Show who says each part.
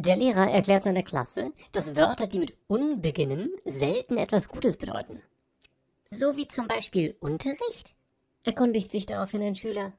Speaker 1: Der Lehrer erklärt seiner Klasse, dass Wörter, die mit un beginnen, selten etwas Gutes bedeuten. So wie zum Beispiel Unterricht? erkundigt sich daraufhin ein Schüler.